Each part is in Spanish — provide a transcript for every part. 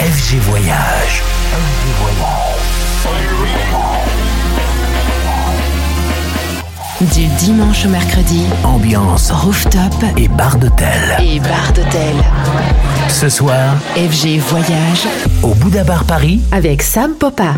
FG Voyage. Du dimanche au mercredi, Ambiance rooftop et bar d'hôtel. et bar d'hôtel. Ce soir, FG Voyage au Bouddha Bar Paris, avec Sam Popa.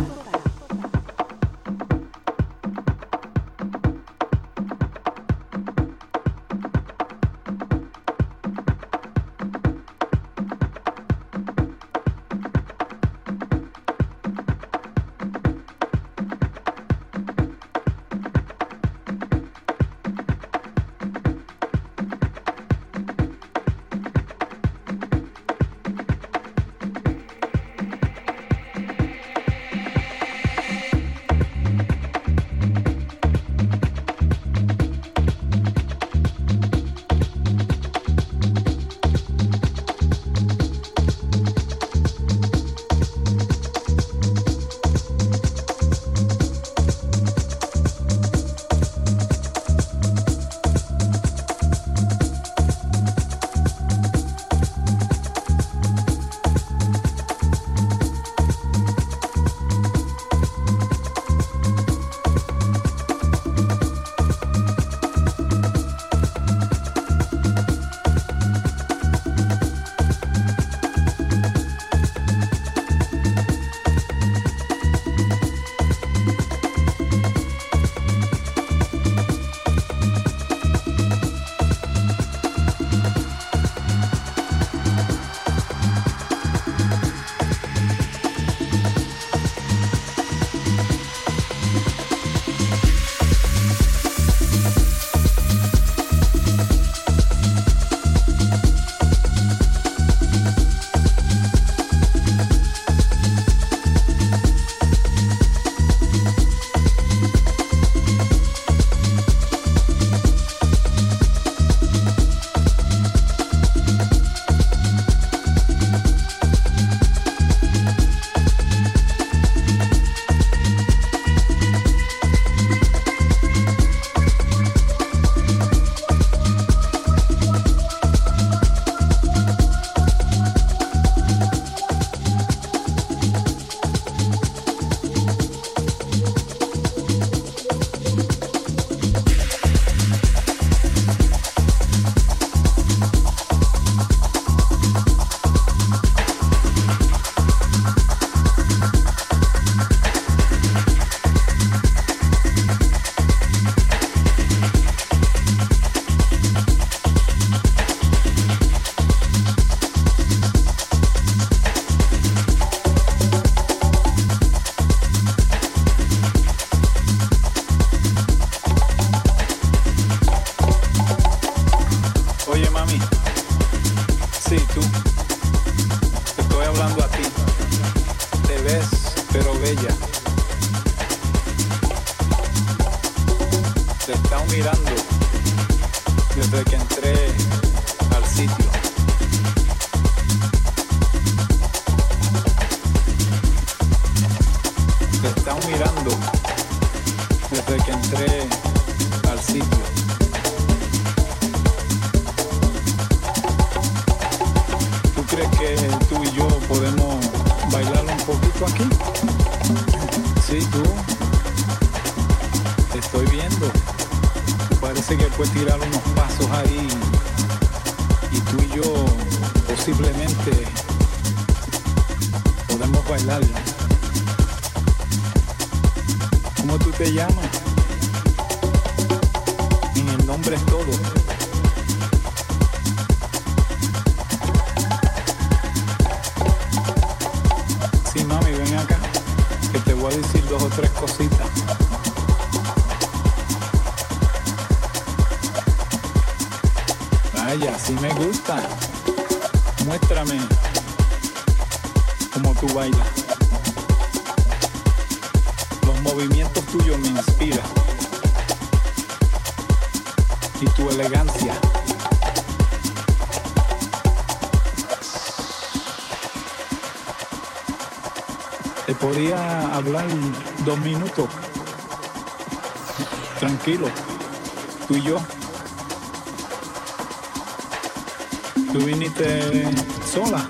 ¿Cómo tú te llamas? En el nombre es todo. Sí, mami, ven acá, que te voy a decir dos o tres cositas. Vaya, sí me gusta. Muéstrame cómo tú bailas. Tuyos me inspiran. Y tu elegancia. Te podía hablar dos minutos. Tranquilo. Tú y yo. Tú viniste sola.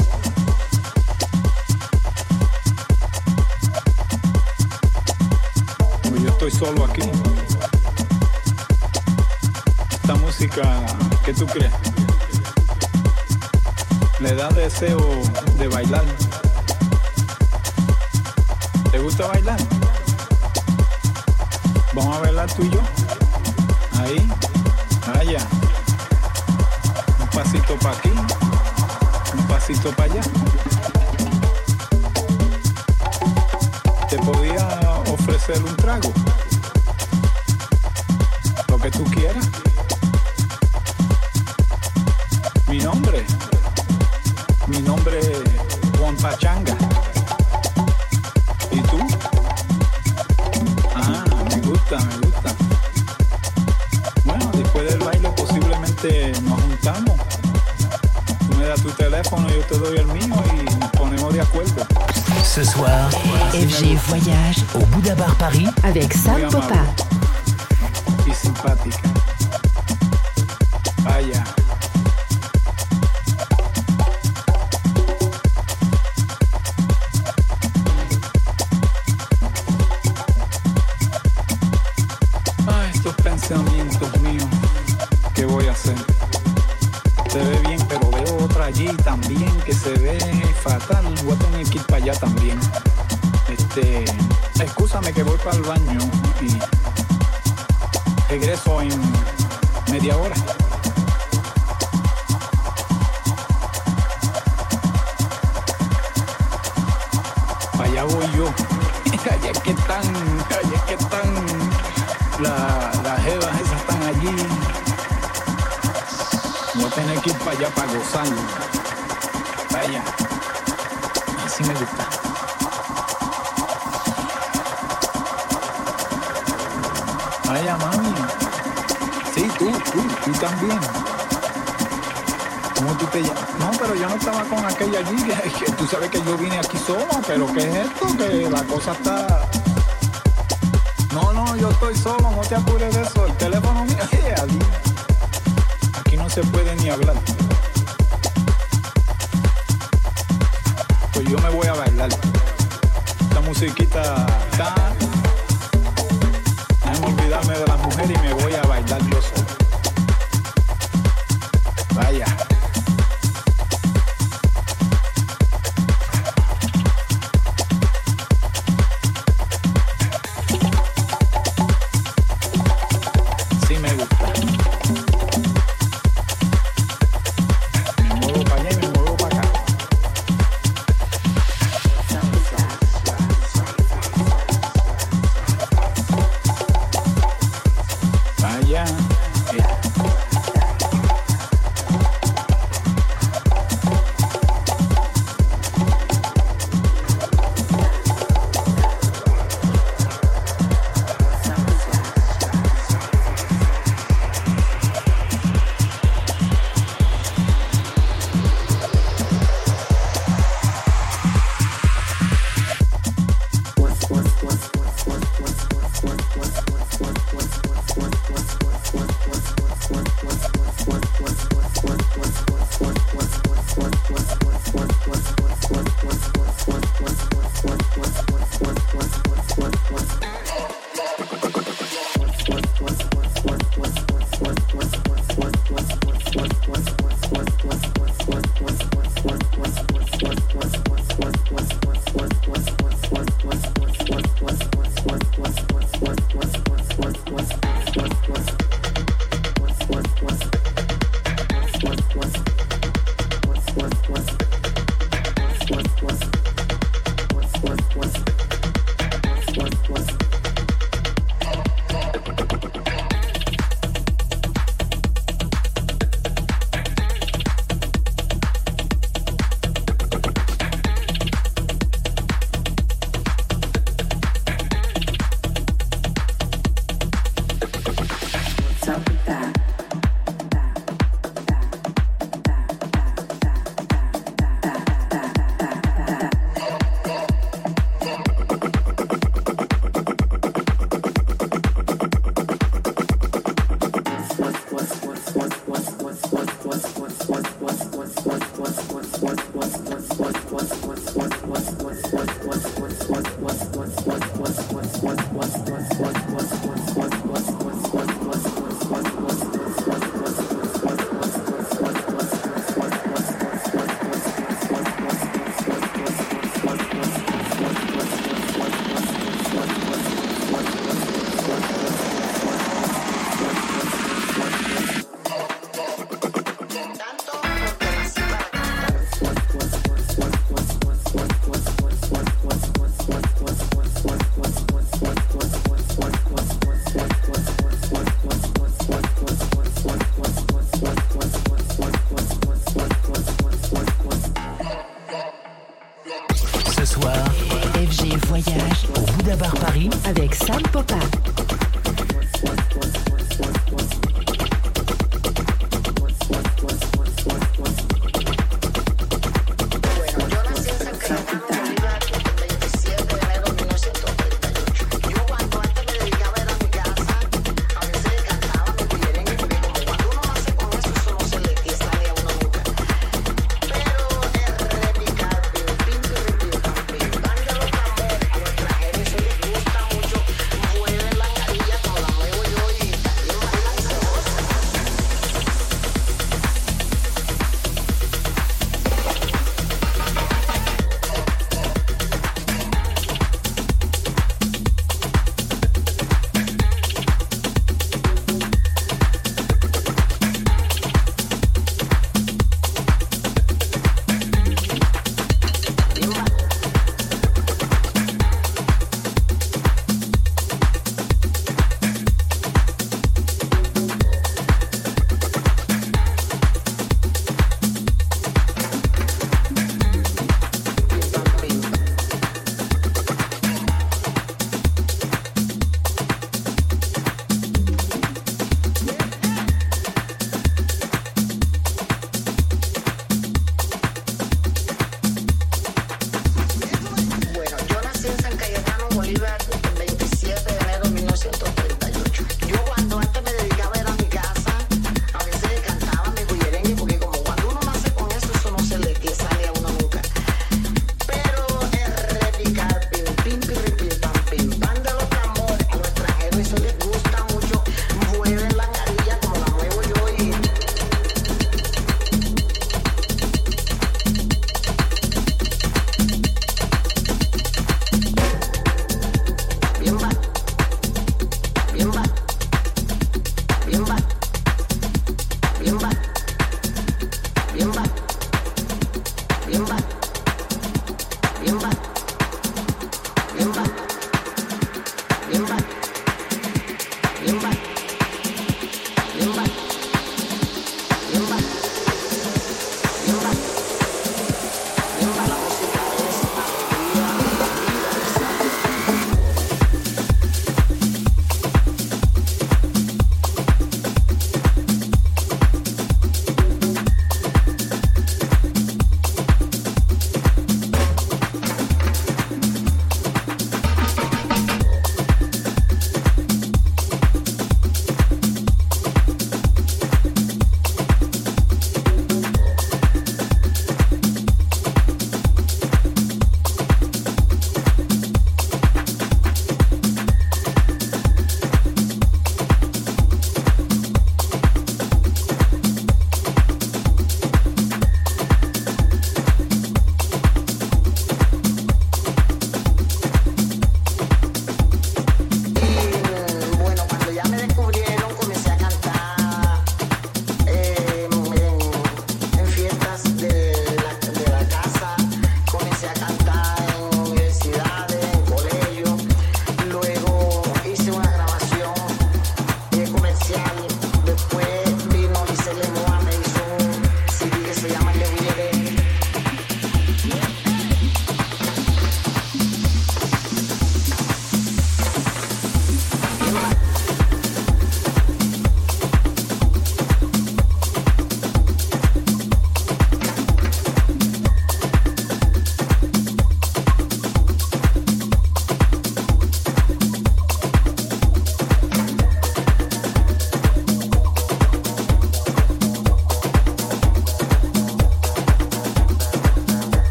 solo aquí. Esta música que tú crees le da deseo de bailar. ¿Te gusta bailar? Vamos a bailar tú y yo. Ahí, allá. Un pasito para aquí, un pasito para allá. Te podía ofrecer un trago. tú quieras. Mi nombre, mi nombre es Juan Pachanga. ¿Y tú? Ah, me gusta, me gusta. Bueno, después del baile posiblemente nos juntamos. Tú me das tu teléfono, yo te doy el mío y nos ponemos de acuerdo. Ce soir, FG Voyage au Bouddha Bar Paris avec ça Africa.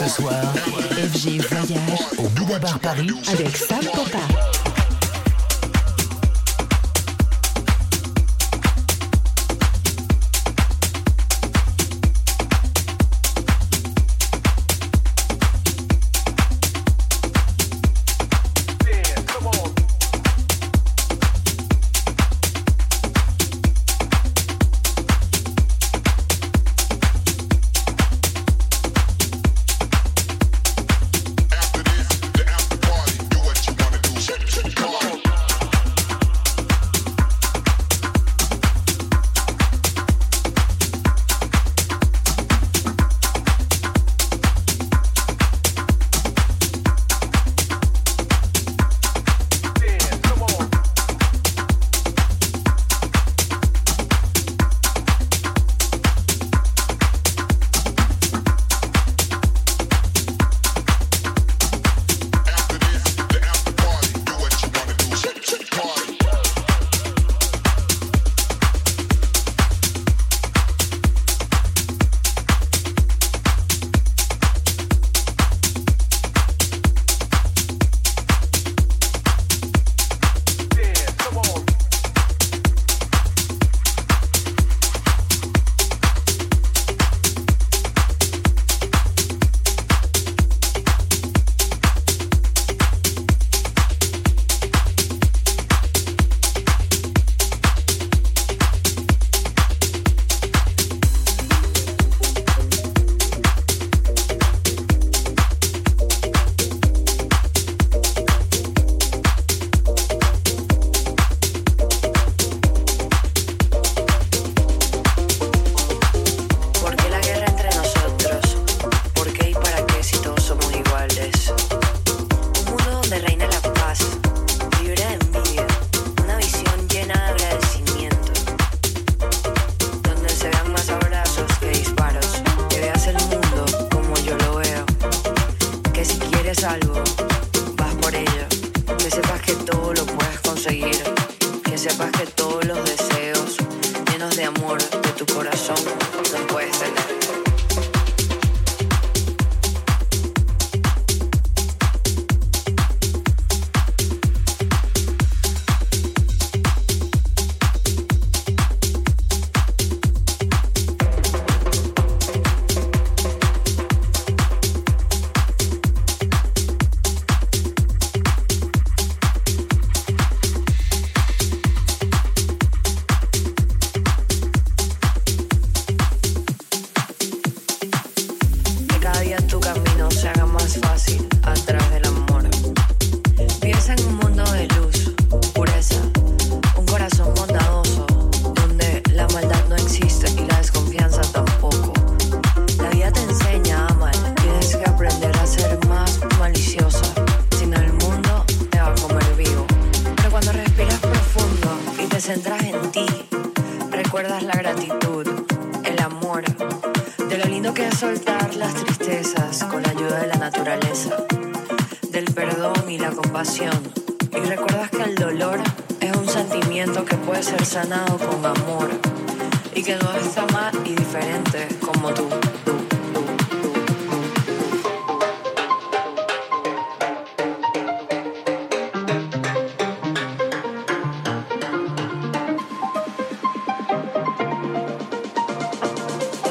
Ce soir, FG voyage. Au Bouddha Bar Paris. Avec Sam Papa.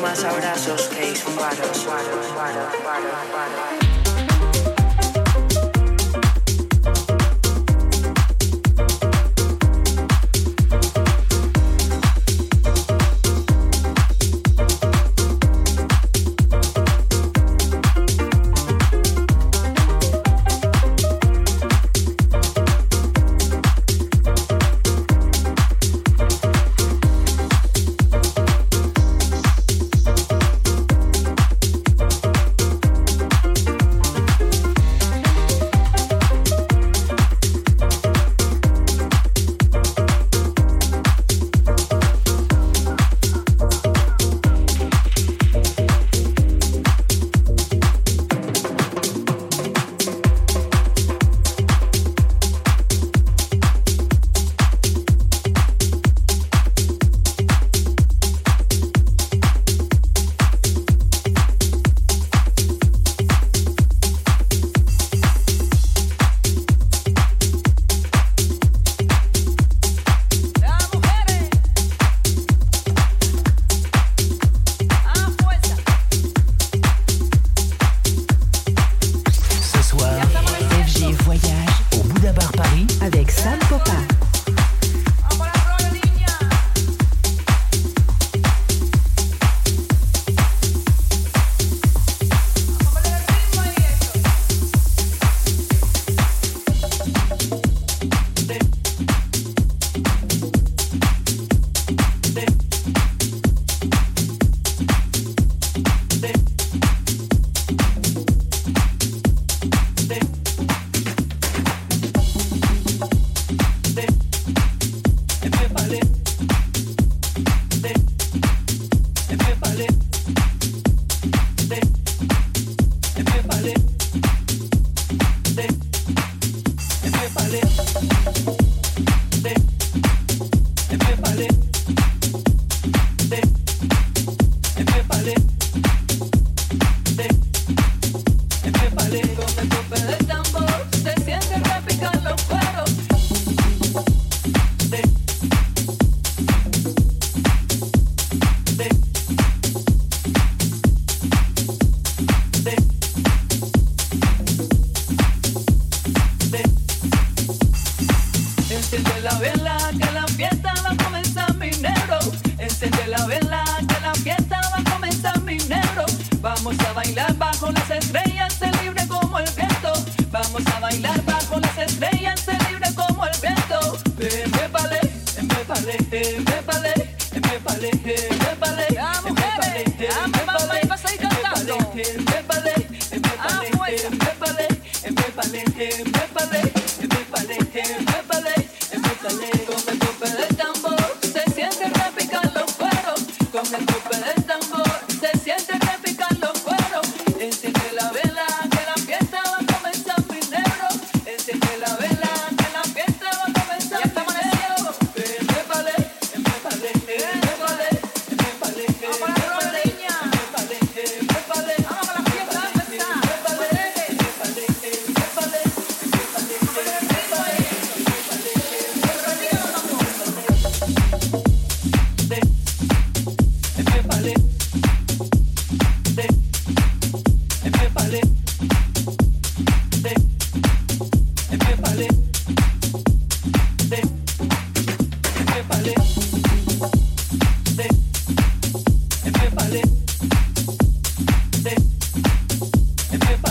Más abrazos que disparos.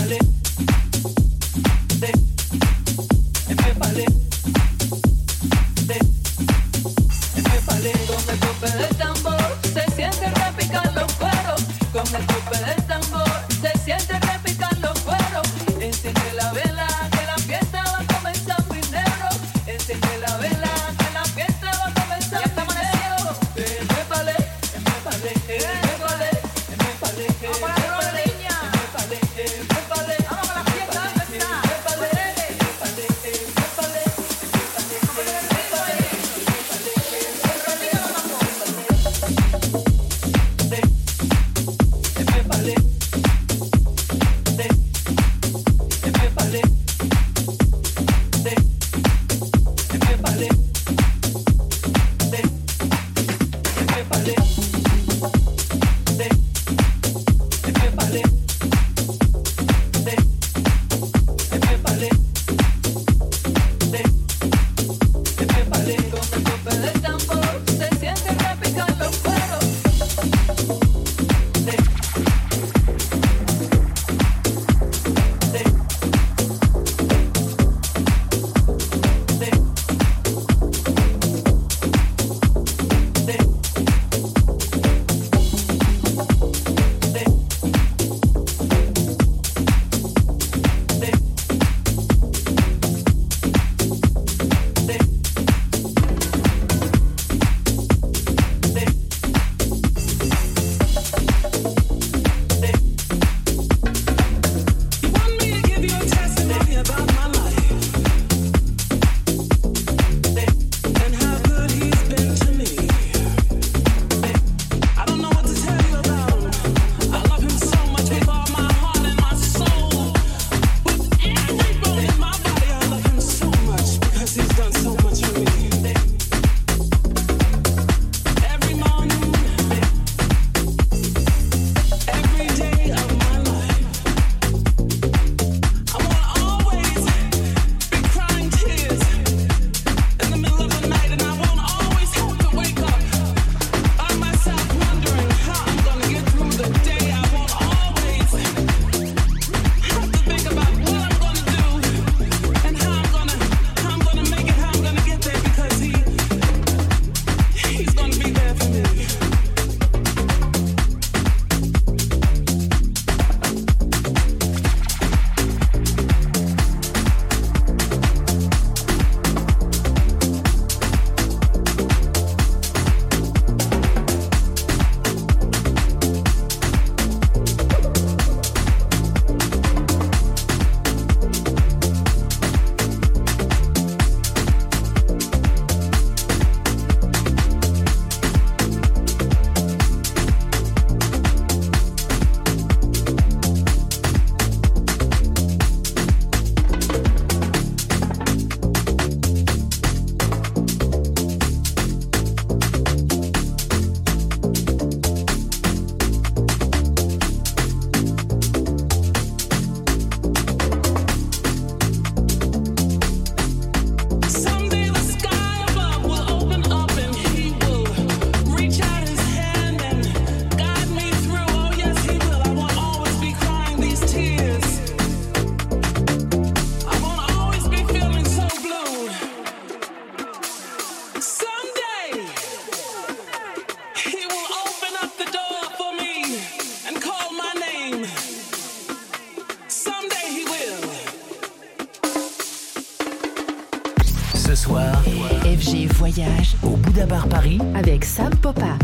Dale. FG Voyage. Au Bouddha Bar Paris. Avec Sam Popa.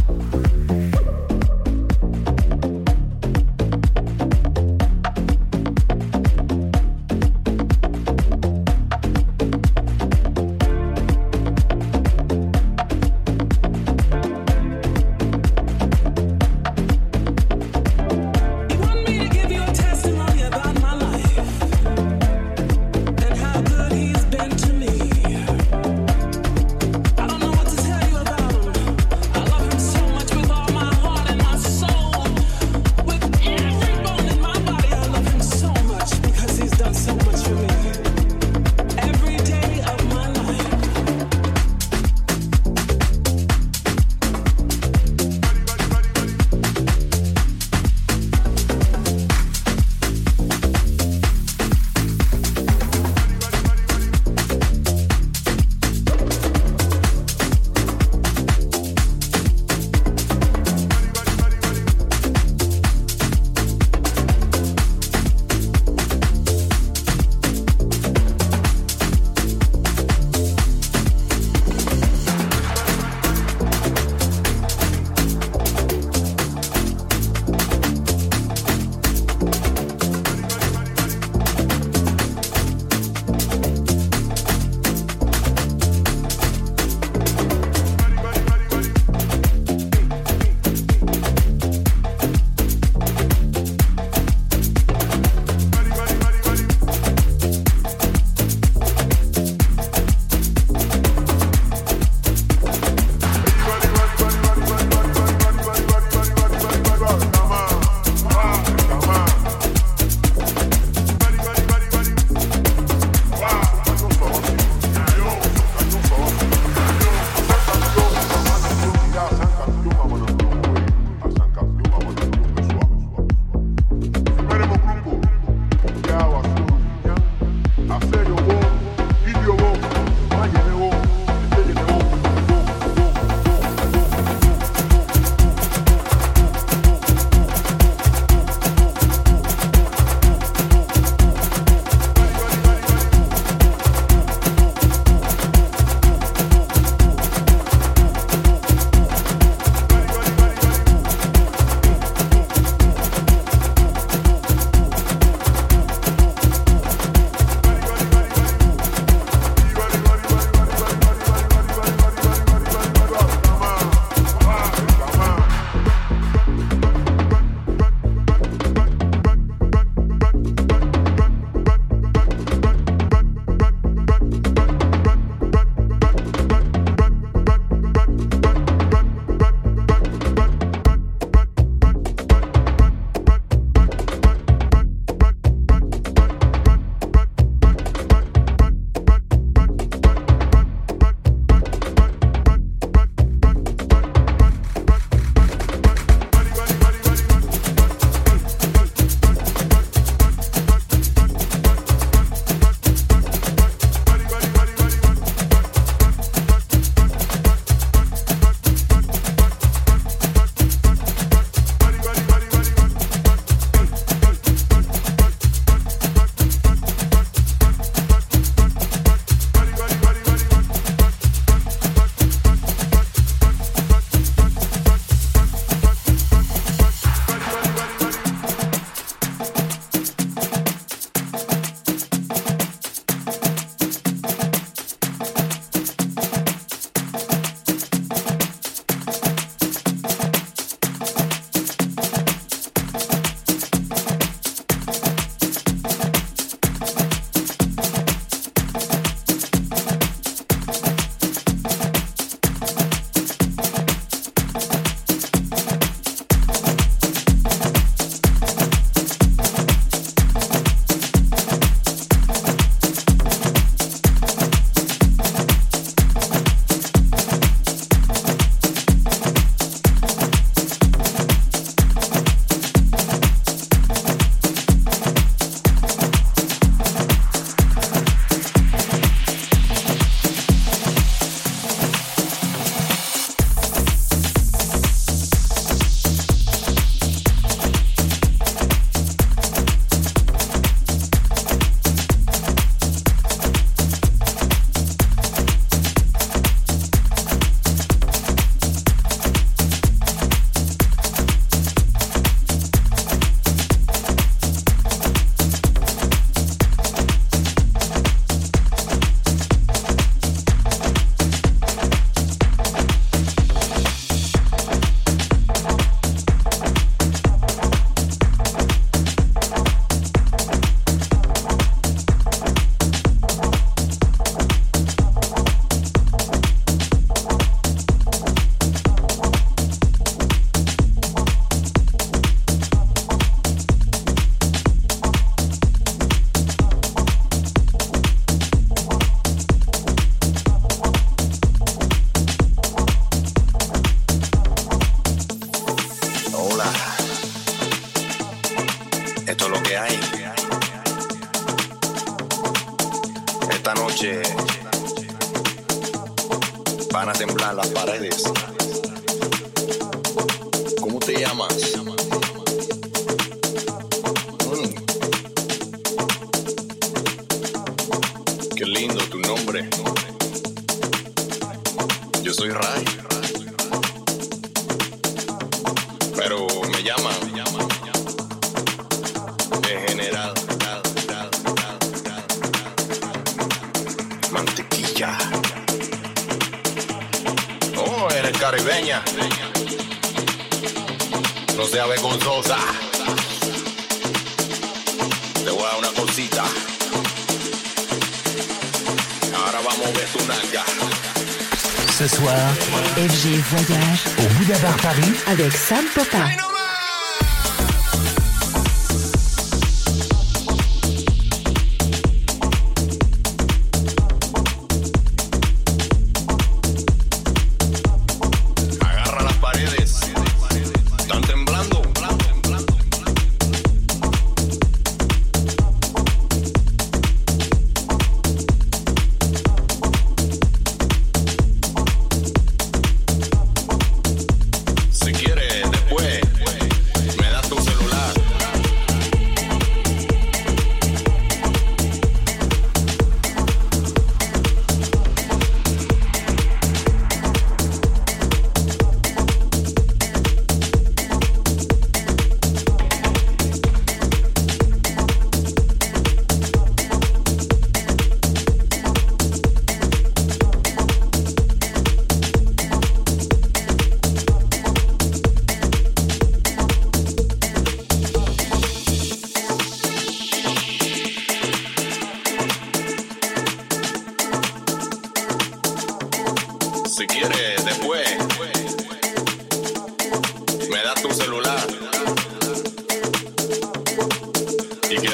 FG Voyage au Bouddha Bar Paris avec Sam Popin.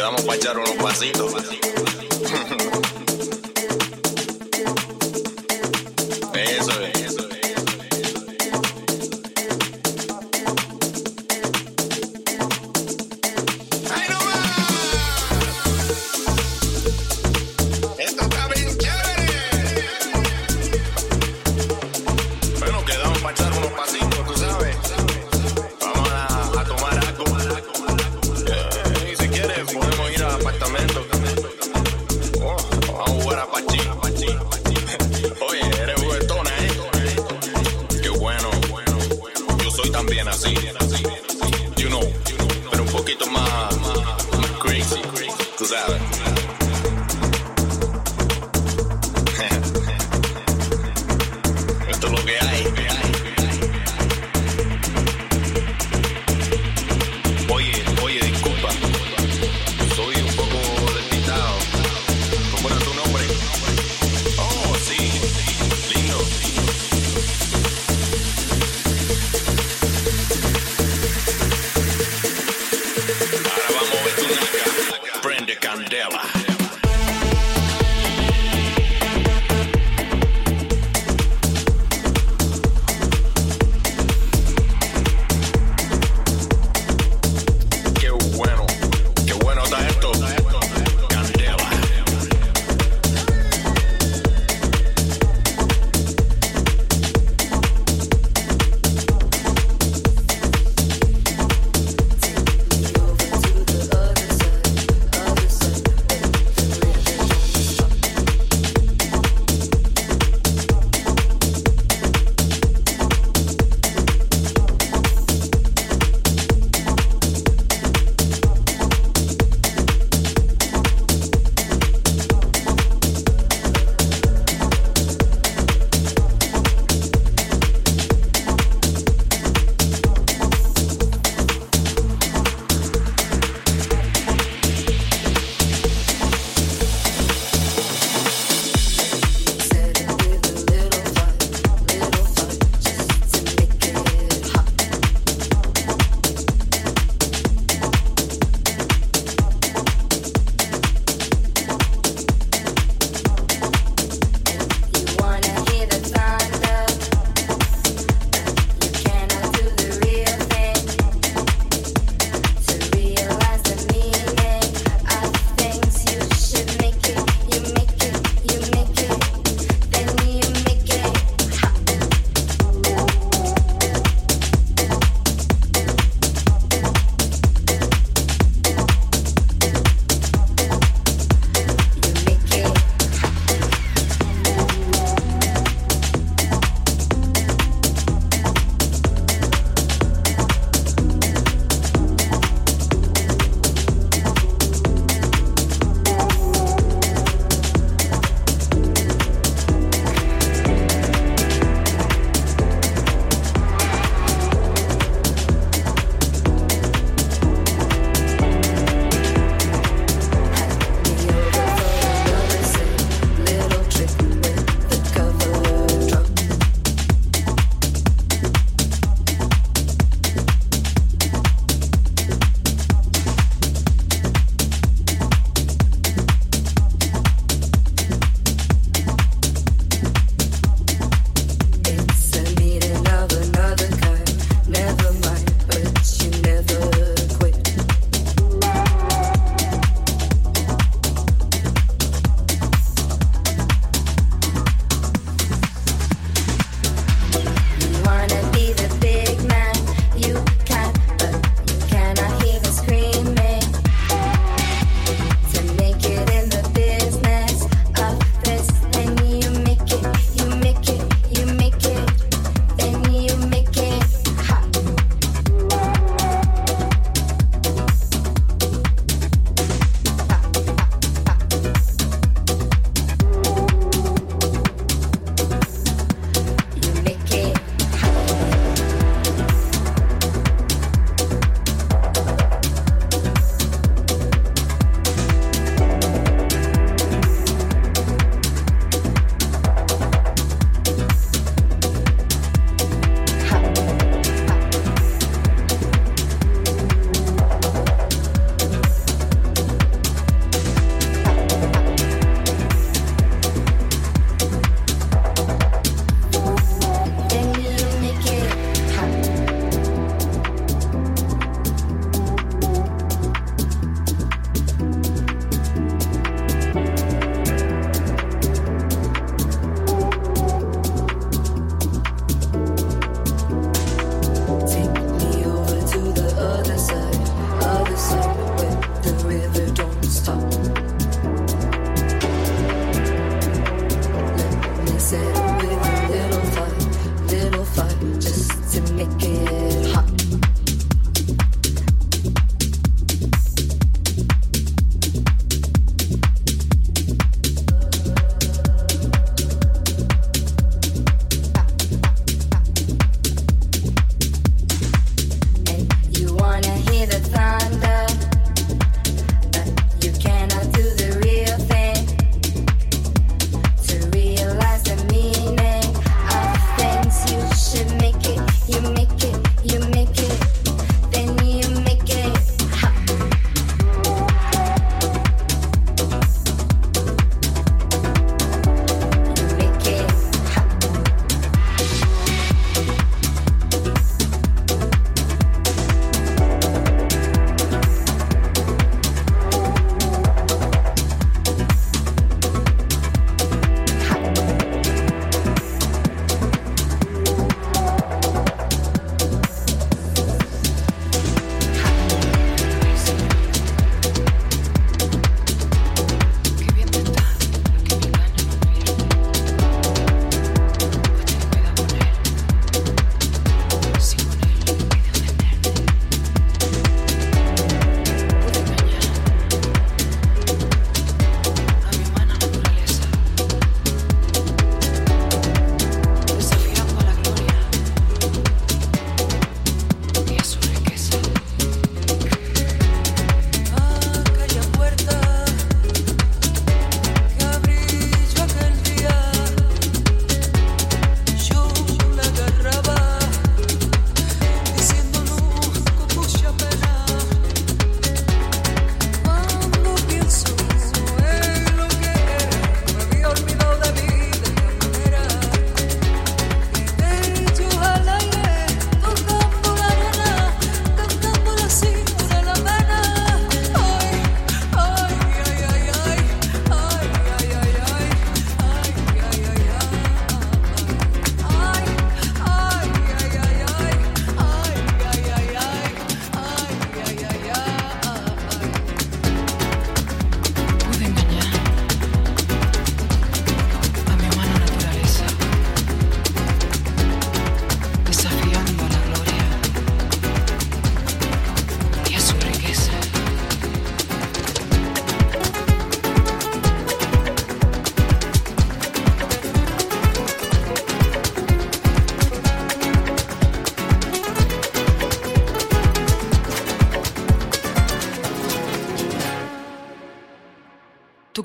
quedamos para echar unos pasitos.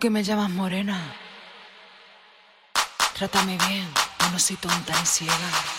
Que me llamas morena, trátame bien, yo no soy tonta ni ciega.